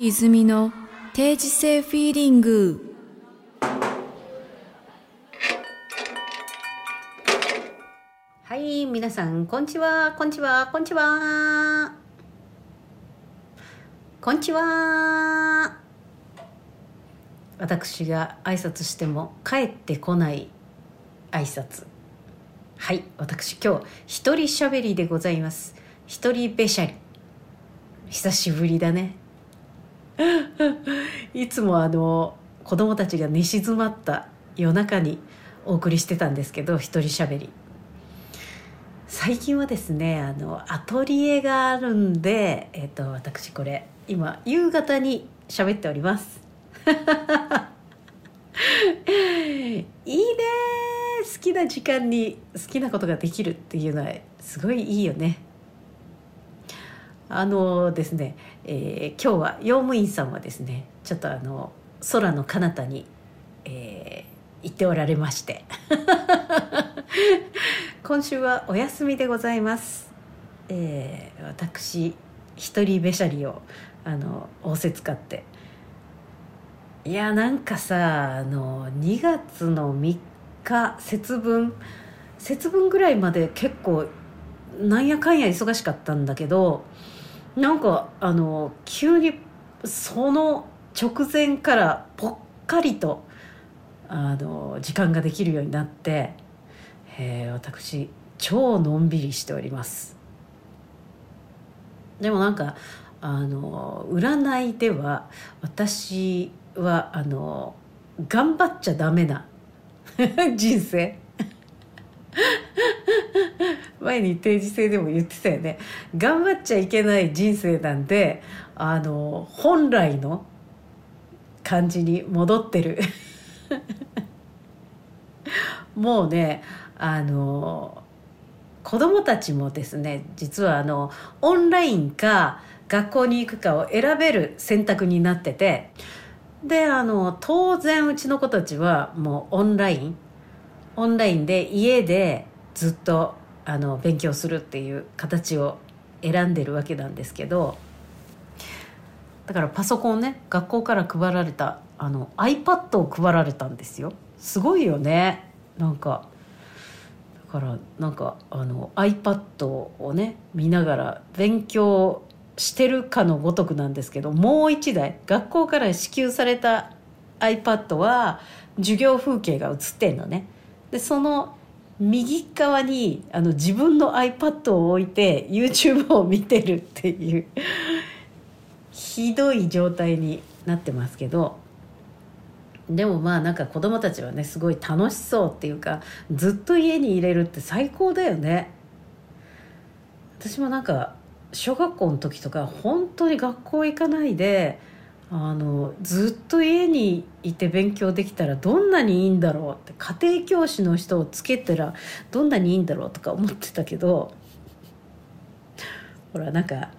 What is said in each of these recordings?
泉の定時性フィーリングはい、皆さん、こんにちは、こんにちは、こんにちは。こんにちは。私が挨拶しても帰ってこない挨拶。はい、私今日一人喋りでございます。一人べしゃり。久しぶりだね。いつもあの子供たちが寝静まった夜中にお送りしてたんですけど一人喋り。最近はですねあのアトリエがあるんで、えっと私これ今夕方に喋っております。いいね好きな時間に好きなことができるっていうのはすごいいいよね。あのですね、えー今日は用務員さんはですねちょっとあの空の彼方に、えー行っておられまして。今週はお休みでございます、えー私一人べしゃりをあの仰せ使って。いやなんかさあの2月の3日節分節分ぐらいまで結構なんやかんや忙しかったんだけどなんかあの急にその直前からぽっかりとあの時間ができるようになって、えー私超のんびりしております。でもなんかあの占いでは私はあの頑張っちゃダメな 人生。前に定時制でも言ってたよね。頑張っちゃいけない人生なんであの本来の感じに戻ってる。もうねあの子供たちもですね実はあのオンラインか学校に行くかを選べる選択になっててであの当然うちの子たちはもうオンライン。オンラインで家でずっとあの勉強するっていう形を選んでるわけなんですけどだからパソコンね学校から配られたあの iPad を配られたんですよ。すごいよね。なんかだからなんかあの iPad をね見ながら勉強してるかのごとくなんですけどもう一台学校から支給された iPad は授業風景が映ってんのね。でその右側にあの自分の iPad を置いて YouTube を見てるっていうひどい状態になってますけど。でもまあなんか子供たちはねすごい楽しそうっていうかずっと家に入れるって最高だよね。私もなんか小学校の時とか本当に学校行かないであのずっと家にいて勉強できたらどんなにいいんだろうって家庭教師の人をつけたらどんなにいいんだろうとか思ってたけどほらなんか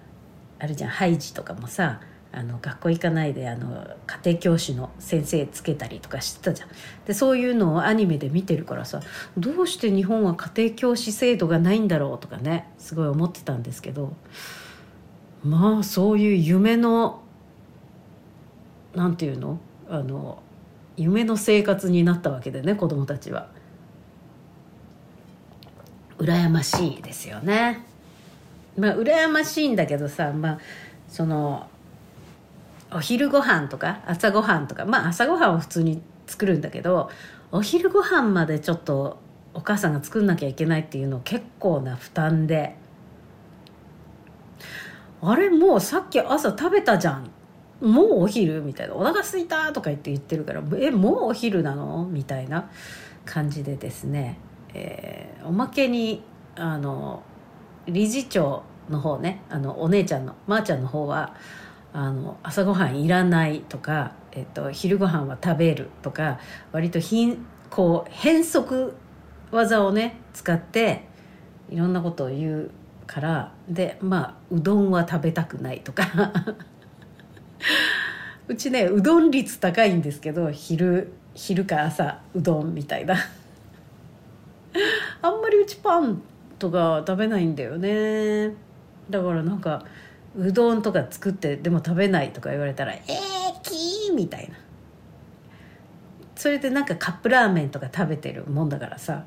あるじゃんハイジとかもさあの学校行かないであの家庭教師の先生つけたりとかしてたじゃん。でそういうのをアニメで見てるからさどうして日本は家庭教師制度がないんだろうとかねすごい思ってたんですけどまあそういう夢のなんていうの？あの夢の生活になったわけでね子供たちは。羨ましいですよね。まあ羨ましいんだけどさまあそのお昼ご飯とか朝ご飯とかまあ朝ごはんは普通に作るんだけどお昼ご飯までちょっとお母さんが作んなきゃいけないっていうの結構な負担で。あれもうさっき朝食べたじゃん。もうお昼みたいな。お腹すいたとか言って言ってるからえもうお昼なの？みたいな感じでですね、えーおまけにあの理事長の方ねあのお姉ちゃんのまー、ちゃんの方はあの朝ごはんいらないとか、えっと、昼ごはんは食べるとか割とひこう変則技をね使っていろんなことを言うからでまあうどんは食べたくないとか。うちねうどん率高いんですけど昼昼か朝うどんみたいな。あんまりうちパンとか食べないんだよね。だからなんかうどんとか作ってでも食べないとか言われたら「えー、きー」みたいな。それでなんかカップラーメンとか食べてるもんだからさ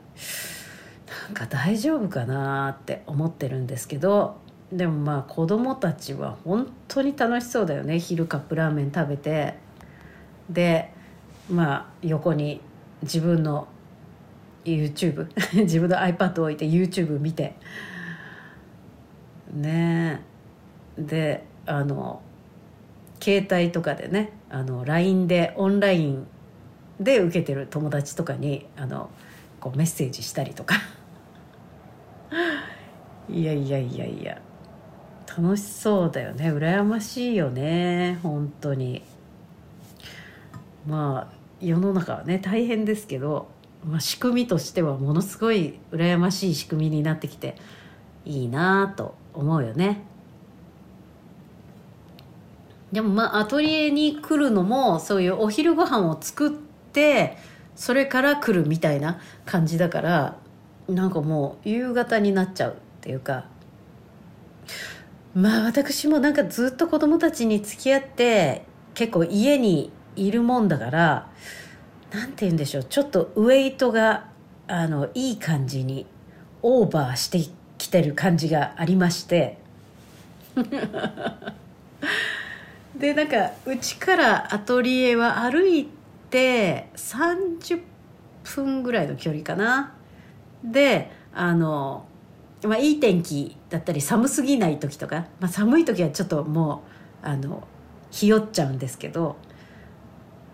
なんか大丈夫かなって思ってるんですけどでもまあ子供たちは本当に楽しそうだよね。昼カップラーメン食べて。でまあ横に自分の YouTube 自分の iPad を置いて YouTube 見て。ね。であの携帯とかでねあの LINE でオンラインで受けてる友達とかにあのこうメッセージしたりとか。いやいやいやいや。楽しそうだよね。羨ましいよね。本当に。まあ世の中はね大変ですけど、まあ、仕組みとしてはものすごい羨ましい仕組みになってきていいなと思うよね。でもまあアトリエに来るのもそういうお昼ご飯を作ってそれから来るみたいな感じだからなんかもう夕方になっちゃうっていうか。まあ私もなんかずっと子供たちに付き合って結構家にいるもんだからなんて言うんでしょうちょっとウエイトがあのいい感じにオーバーしてきてる感じがありまして。でなんかうちからアトリエは歩いて30分ぐらいの距離かな。であの、まあ、いい天気だったり寒すぎない時とか、まあ、寒い時はちょっともうあのひよっちゃうんですけど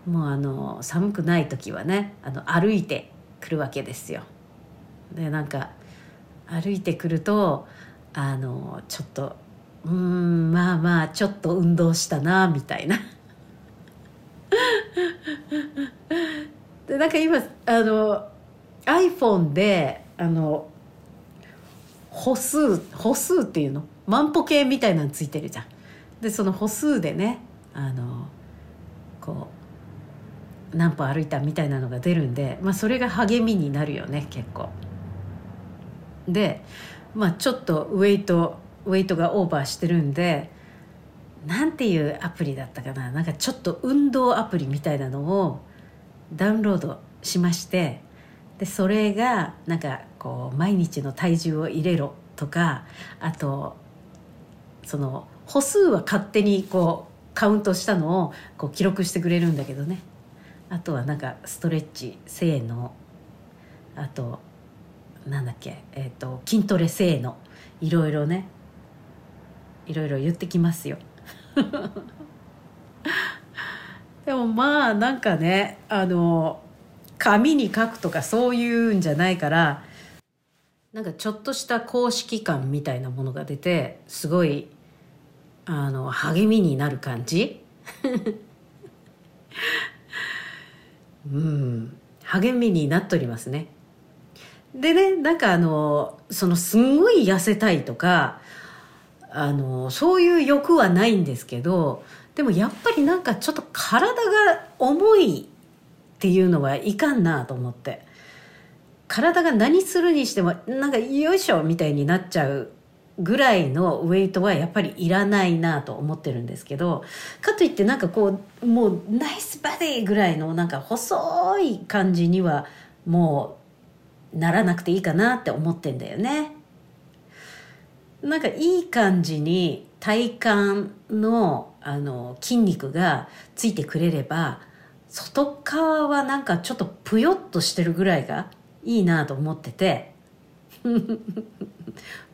もうあの寒くない時はねあの歩いてくるわけですよ。でなんか歩いてくるとあのちょっとうんまあまあちょっと運動したなみたいな。でなんか今あの iPhone であの歩数歩数っていうの？万歩計みたいなのついてるじゃん。でその歩数でねあのこう何歩歩いたみたいなのが出るんで、まあ、それが励みになるよね結構。で、まあ、ちょっとウェイトウェイトがオーバーしてるんでなんていうアプリだったかな？なんかちょっと運動アプリみたいなのをダウンロードしましてでそれがなんかこう毎日の体重を入れろとかあとその歩数は勝手にこうカウントしたのをこう記録してくれるんだけどね。あとはなんかストレッチ性のあとなんだっけ、えーと、筋トレ性のいろいろね。いろいろ言ってきますよ。でもまあなんかねあの紙に書くとかそういうんじゃないからなんかちょっとした公式感みたいなものが出てすごいあの励みになる感じ？うん。励みになっておりますね。でねなんかあのそのすんごい痩せたいとかあのそういう欲はないんですけどでもやっぱりなんかちょっと体が重いっていうのはいかんなと思って。体が何するにしてもなんかよいしょみたいになっちゃうぐらいのウェイトはやっぱりいらないなと思ってるんですけどかといってなんかこうもうナイスバディぐらいのなんか細い感じにはもうならなくていいかなって思ってんだよね。なんかいい感じに体幹のあの筋肉がついてくれれば外側はなんかちょっとぷよっとしてるぐらいがいいなと思ってて。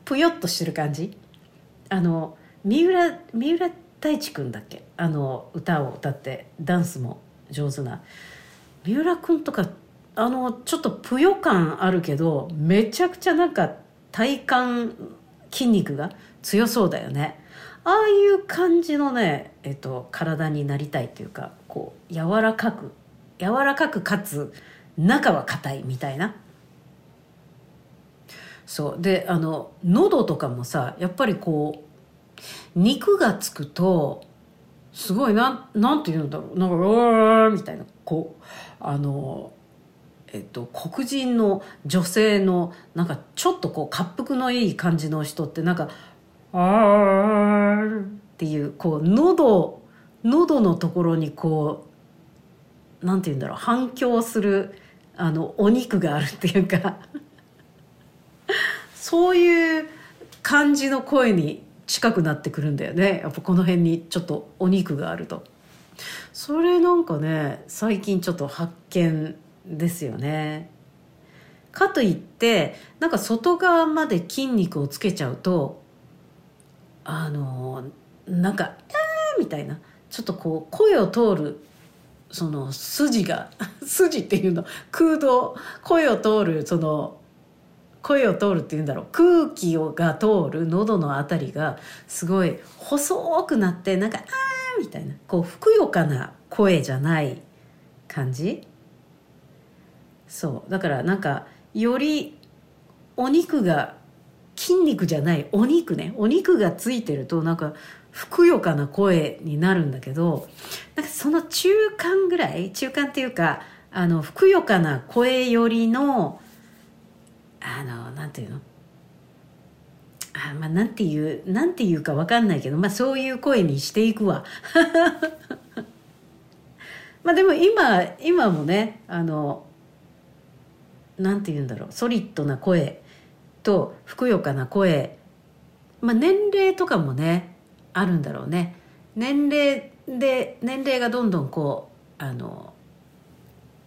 ぷよっとしてる感じ。あの三浦三浦大知君だっけ？あの歌を歌ってダンスも上手な。三浦君とかあのちょっとぷよ感あるけどめちゃくちゃなんか体幹筋肉が強そうだよね。ああいう感じのね、えっと、体になりたいというかこう柔らかく柔らかくかつ中は硬いみたいな。そう。であの喉とかもさやっぱりこう肉がつくとすごいななんて言うんだろう。なんかうわーみたいな。こうあのえっと黒人の女性のなんかちょっとこう滑腹のいい感じの人ってなんか「あーっていうこう喉喉のところにこうなんて言うんだろう。反響するあのお肉があるっていうかそういう感じの声に近くなってくるんだよねやっぱこの辺にちょっとお肉があるとそれなんかね最近ちょっと発見ですよねかといってなんか外側まで筋肉をつけちゃうとあのなんか「えー!」みたいなちょっとこう声を通るその筋が 筋っていうの空洞声を通るその声を通るっていうんだろう空気をが通る喉のあたりがすごい細くなってなんか「あー」みたいなこうふくよかな声じゃない感じ？そう。だからなんかよりお肉が筋肉じゃないお肉ねお肉がついてるとなんかふくよかな声になるんだけどなんかその中間ぐらい中間っていうかあのふくよかな声よりのあのなんていうの？あまあなんていうなんていうかわかんないけどまあそういう声にしていくわ。まあでも今今もねあのなんて言うんだろうソリッドな声とふくよかな声まあ年齢とかもねあるんだろうね年齢で年齢がどんどんこうあの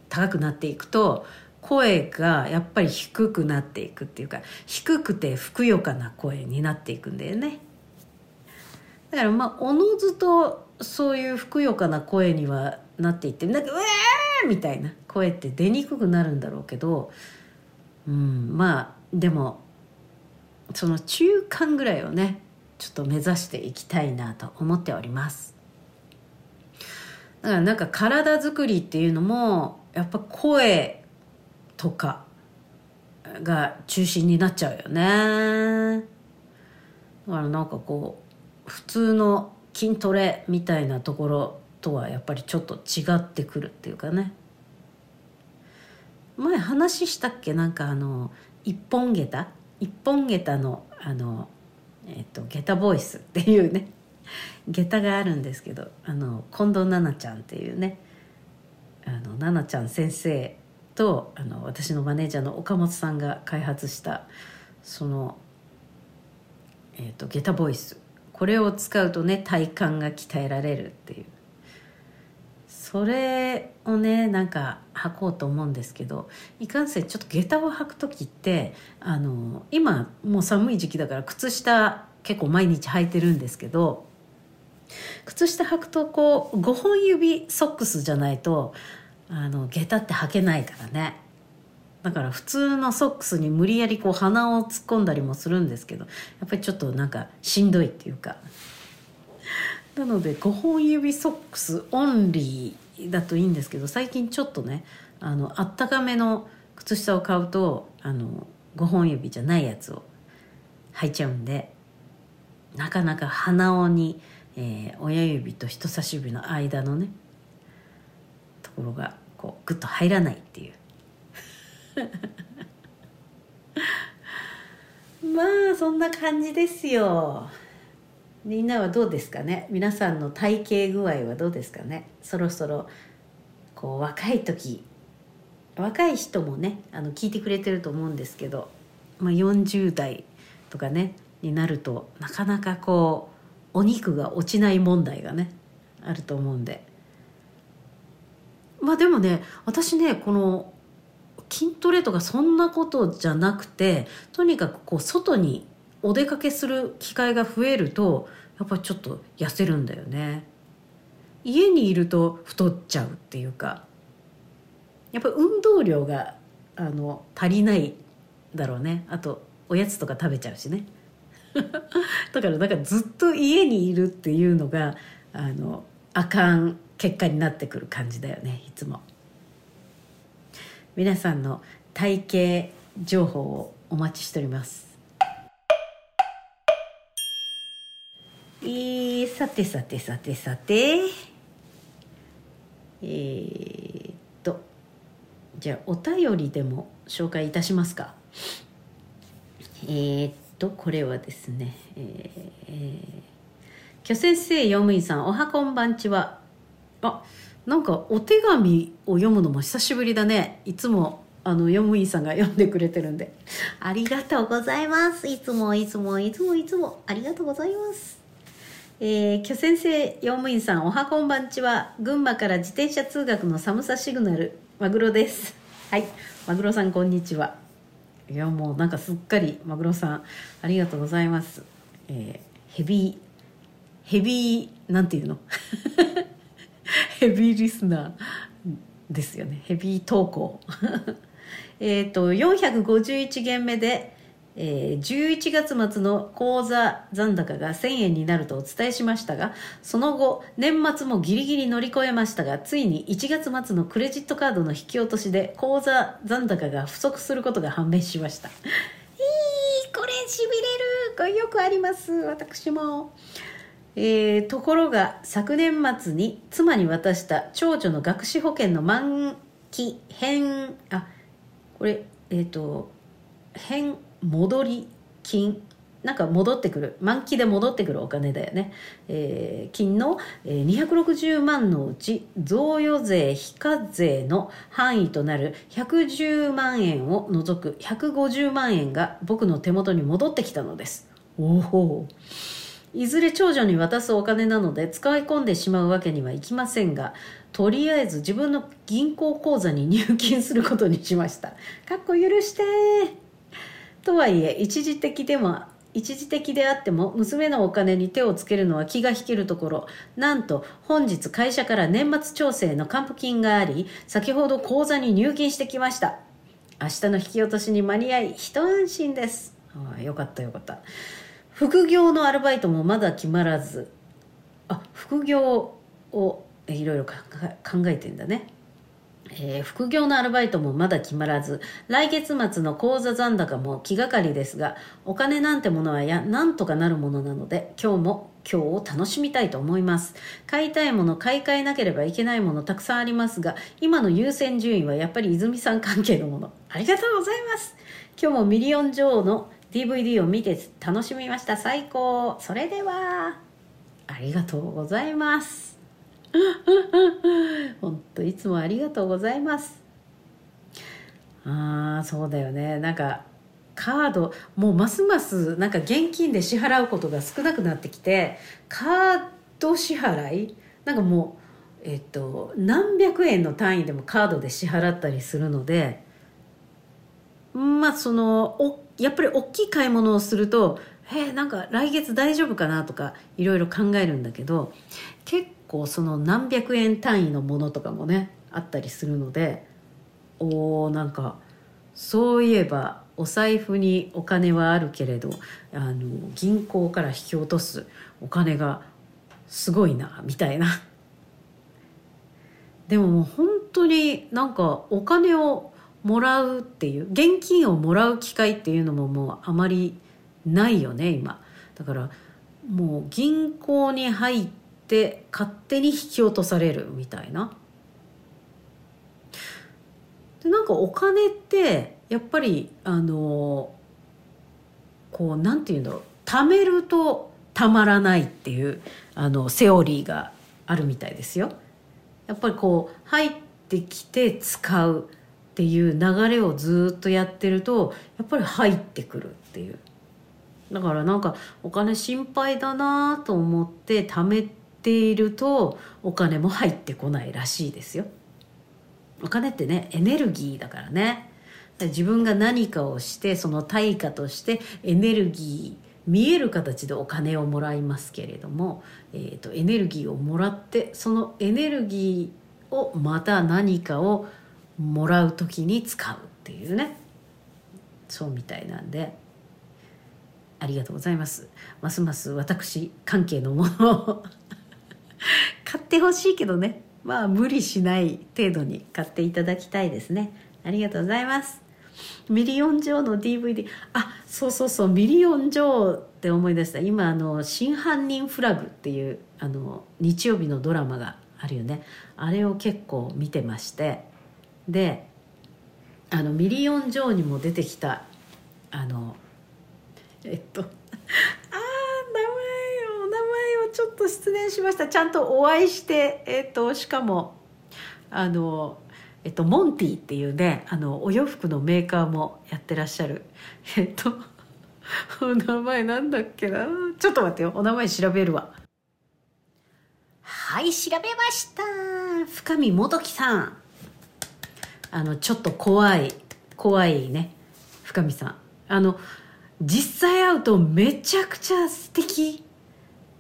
高くなっていくと声がやっぱり低くなっていくっていうか低くてふくよかな声になっていくんだよねだからまあおのずとそういうふくよかな声にはなっていってなんか「うわー!」みたいな声って出にくくなるんだろうけどうんまあでもその中間ぐらいをねちょっと目指していきたいなと思っております。だからなんか体作りっていうのもやっぱ声とかが中心になっちゃうよね。だからなんかこう普通の筋トレみたいなところとはやっぱりちょっと違ってくるっていうかね。前話したっけ？なんかあの一本下駄？一本下駄のあのえっ、と下駄ボイスっていうね。下駄があるんですけどあの近藤奈々ちゃんっていうね。あの奈々ちゃん先生とあの私のマネージャーの岡本さんが開発したその、えー、と下駄ボイス。これを使うとね体幹が鍛えられるっていう。それをねなんか履こうと思うんですけどいかんせんちょっと下駄を履く時ってあの今もう寒い時期だから靴下結構毎日履いてるんですけど靴下履くとこう5本指ソックスじゃないとあの下駄って履けないからね。だから普通のソックスに無理やりこう鼻を突っ込んだりもするんですけどやっぱりちょっとなんかしんどいっていうか。なので5本指ソックスオンリーだといいんですけど最近ちょっとねあのあったかめの靴下を買うとあの5本指じゃないやつを履いちゃうんでなかなか鼻緒に、えー親指と人差し指の間のねところがこうグッと入らないっていう。まあそんな感じですよ。みんなはどうですかね？皆さんの体型具合はどうですかね？そろそろこう若い時若い人もねあの聞いてくれてると思うんですけど、まあ、40代とかねになるとなかなかこうお肉が落ちない問題がねあると思うんで。まあでもね私ねこの筋トレとかそんなことじゃなくてとにかくこう外にお出かけする機会が増えるとやっぱちょっと痩せるんだよね。家にいると太っちゃうっていうかやっぱ運動量があの足りないだろうね。あとおやつとか食べちゃうしね。だからなんかずっと家にいるっていうのがあのあかん結果になってくる感じだよね。いつも。皆さんの体型情報をお待ちしております。えー、さてさてさてさて。えー、っとじゃあお便りでも紹介いたしますか。えー、っとこれはですねえー巨先生用務員さんおはこんばんちは。あなんかお手紙を読むのも久しぶりだね。いつもあの用務員さんが読んでくれてるんで。ありがとうございます。いつもいつもいつもいつもありがとうございます。えー、巨先生用務員さんおはこんばんちは。群馬から自転車通学の寒さシグナル。マグロです。はい。マグロさんこんにちは。いやもうなんかすっかりマグロさんありがとうございます、えーヘビーヘビーなんていうの？ヘビーリスナーですよね。ヘビー投稿。えっと451件目で、えー11月末の口座残高が1000円になるとお伝えしましたがその後年末もギリギリ乗り越えましたがついに1月末のクレジットカードの引き落としで口座残高が不足することが判明しました。いいこれしびれる。これよくあります。私も。えーところが昨年末に妻に渡した長女の学資保険の満期返あこれえっ、と返戻り金。なんか戻ってくる。満期で戻ってくるお金だよね、えー金の、えー260万のうち贈与税非課税の範囲となる110万円を除く150万円が僕の手元に戻ってきたのです。おお。いずれ長女に渡すお金なので使い込んでしまうわけにはいきませんがとりあえず自分の銀行口座に入金することにしました。かっこ許してとはいえ一時的でも一時的であっても娘のお金に手をつけるのは気が引けるところ。なんと本日会社から年末調整の還付金があり先ほど口座に入金してきました。明日の引き落としに間に合い一安心です。ああよかったよかった。副業のアルバイトもまだ決まらず。あ副業をいろいろ考えてんだね、えー副業のアルバイトもまだ決まらず来月末の口座残高も気がかりですがお金なんてものはやなんとかなるものなので今日も今日を楽しみたいと思います。買いたいもの買い替えなければいけないものたくさんありますが今の優先順位はやっぱり泉さん関係のもの。ありがとうございます。今日もミリオン女王の DVD を見て楽しみました。最高。それではありがとうございます。本当いつもありがとうございます。ああそうだよね。なんかカードもうますますなんか現金で支払うことが少なくなってきてカード支払い？なんかもうえっと何百円の単位でもカードで支払ったりするのでまあそのおやっぱり大きい買い物をするとえなんか来月大丈夫かなとかいろいろ考えるんだけど結構その何百円単位のものとかもねあったりするのでおーなんかそういえばお財布にお金はあるけれどあの銀行から引き落とすお金がすごいなみたいな。でももう本当になんかお金をもらうっていう現金をもらう機会っていうのももうあまりないよね今。だからもう銀行に入っ勝手に引き落とされるみたいな。でなんかお金ってやっぱりあのこうなんていうんだろう。貯めるとたまらないっていうあのセオリーがあるみたいですよ。やっぱりこう入ってきて使うっていう流れをずっとやってるとやっぱり入ってくるっていう。だからなんかお金心配だなと思って貯めているとお金も入ってこないらしいですよ。お金ってねエネルギーだからね。自分が何かをしてその対価としてエネルギー見える形でお金をもらいますけれども、えー、とエネルギーをもらってそのエネルギーをまた何かをもらう時に使うっていうね。そうみたいなんで。ありがとうございます。ますます私関係のものを買ってほしいけどね。まあ無理しない程度に買っていただきたいですね。ありがとうございます。ミリオンジョーの DVD あそうそうそう。ミリオンジョーって思い出した。今あの「真犯人フラグ」っていうあの日曜日のドラマがあるよね。あれを結構見てまして。であのミリオンジョーにも出てきたあのえっとあー名前をお名前をちょっと失念しました。ちゃんとお会いしてえっとしかもあのえっとモンティっていうねあのお洋服のメーカーもやってらっしゃる。えっとお名前なんだっけな？ちょっと待ってよ。お名前調べるわ。はい調べました。深見元樹さん。あのちょっと怖い怖いね。深見さん。あの実際会うとめちゃくちゃ素敵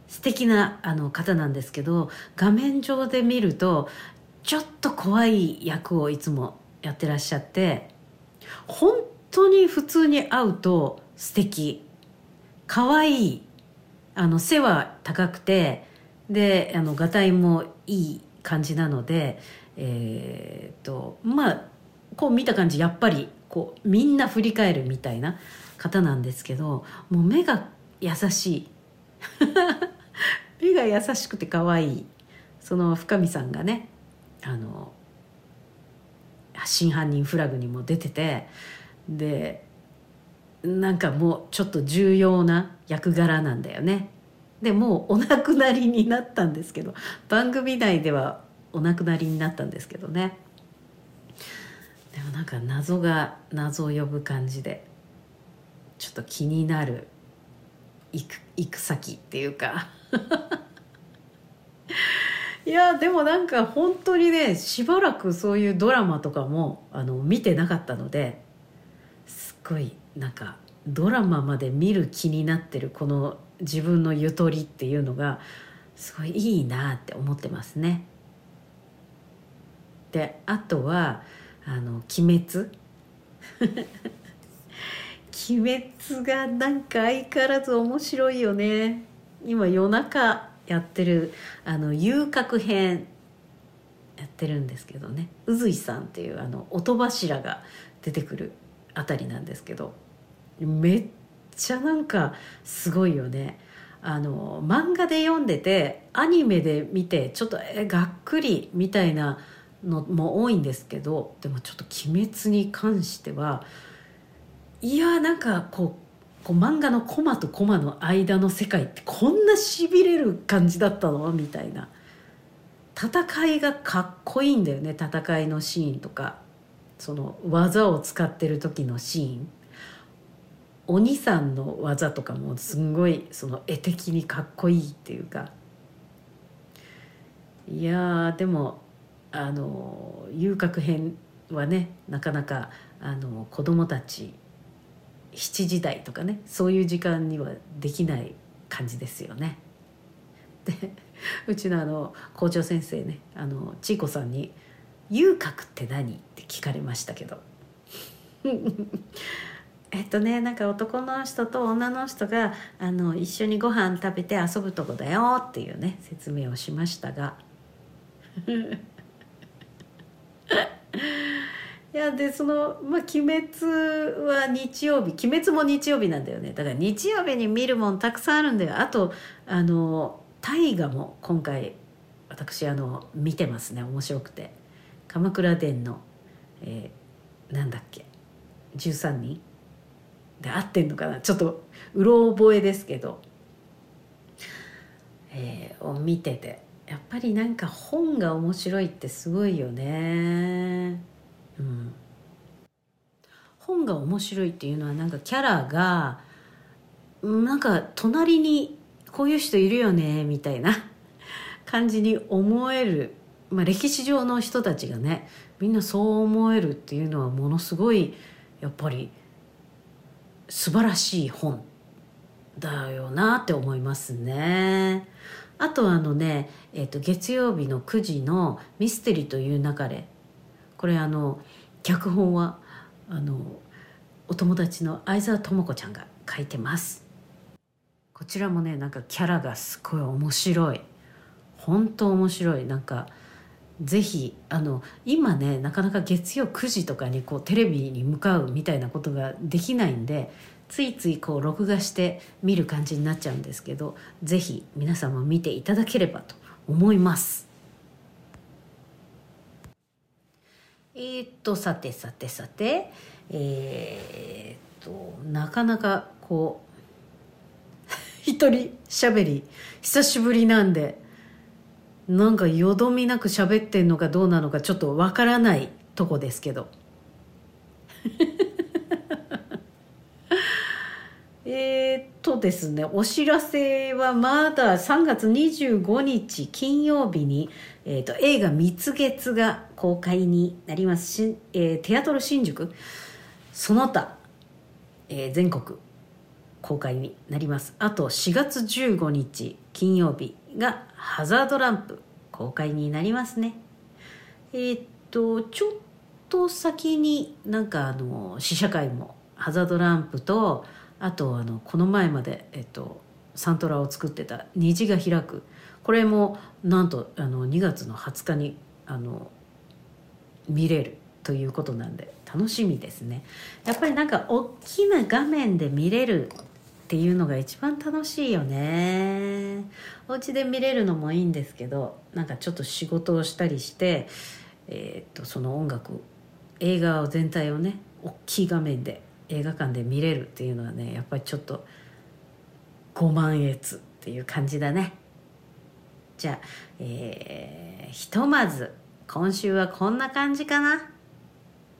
素敵なあの方なんですけど画面上で見るとちょっと怖い役をいつもやってらっしゃって本当に普通に会うと素敵。可愛い。あの背は高くてであのがたいもいい感じなのでえー、っとまあこう見た感じやっぱりこうみんな振り返るみたいな方なんですけどもう目が優しい。目が優しくて可愛いその深見さんがねあの真犯人フラグにも出ててでなんかもうちょっと重要な役柄なんだよね。でもうお亡くなりになったんですけど番組内ではお亡くなりになったんですけどね。でもなんか謎が謎を呼ぶ感じでちょっと気になる行く行く先っていうか いやでもなんか本当にねしばらくそういうドラマとかもあの見てなかったのですっごいなんかドラマまで見る気になってるこの自分のゆとりっていうのがすごいいいなって思ってますね。であとは「あの鬼滅」鬼滅がなんか相変わらず面白いよね。今夜中やってるあの遊郭編やってるんですけどね。宇髄さんっていうあの音柱が出てくるあたりなんですけどめっちゃなんかすごいよね。あの漫画で読んでてアニメで見てちょっとえがっくりみたいなのも多いんですけどでもちょっと「鬼滅」に関してはいやなんかこうこう漫画のコマとコマの間の世界ってこんなしびれる感じだったのみたいな。戦いがかっこいいんだよね戦いのシーンとか。その技を使ってる時のシーン。鬼さんの技とかもすんごいその絵的にかっこいいっていうか。いやでもあの遊郭編はねなかなかあの子供たち7時台とかねそういう時間にはできない感じですよね。でうちのあの校長先生ねあのちいこさんに「遊郭って何?」って聞かれましたけど えっとねなんか男の人と女の人があの一緒にご飯食べて遊ぶとこだよっていうね説明をしましたが いやでその「まあ、鬼滅」は日曜日鬼滅も日曜日なんだよね。だから日曜日に見るもんたくさんあるんだよ。あとあの大河も今回私あの見てますね。面白くて「鎌倉殿の」えー、なんだっけ。13人。で合ってんのかな。ちょっとうろ覚えですけど、えー、を見てて。やっぱりなんか本が面白いってすごいよね。本が面白いっていうのはなんかキャラがなんか隣にこういう人いるよねみたいな 感じに思える、まあ、歴史上の人たちがねみんなそう思えるっていうのはものすごいやっぱり素晴らしい本だよなって思いますね。あとあのね、えー、と月曜日の9時の「ミステリという流れ」これあの脚本はあのお友達の相沢智子ちゃんが書いてます。こちらもねなんかキャラがすごい面白い。本当面白い。なんかぜひあの今ねなかなか月曜9時とかにこうテレビに向かうみたいなことができないんでついついこう録画して見る感じになっちゃうんですけどぜひ皆さんも見ていただければと思います。えー、っとさてさてさてえー、っとなかなかこう 一人喋り久しぶりなんでなんかよどみなく喋ってんのかどうなのかちょっとわからないとこですけど。えーっとですねお知らせはまだ3月25日金曜日に、えーっと映画「蜜月」が公開になります。し、えーテアトル新宿。その他、えー全国公開になります。あと4月15日金曜日が「ハザードランプ」公開になりますね。えーっとちょっと先になんかあの試写会もハザードランプとあとあのこの前まで、えっと、サントラを作ってた「虹が開く」これもなんとあの2月の20日にあの見れるということなんで楽しみですね。やっぱりなんか大きな画面で見れるっていうのが一番楽しいよね。お家で見れるのもいいんですけどなんかちょっと仕事をしたりしてえーっとその音楽映画を全体をね大きい画面で映画館で見れるっていうのはねやっぱりちょっとご満悦っていう感じだね。じゃあ、えーひとまず今週はこんな感じかな。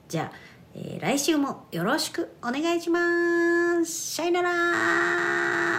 じゃあ、えー来週もよろしくお願いします。さよなら。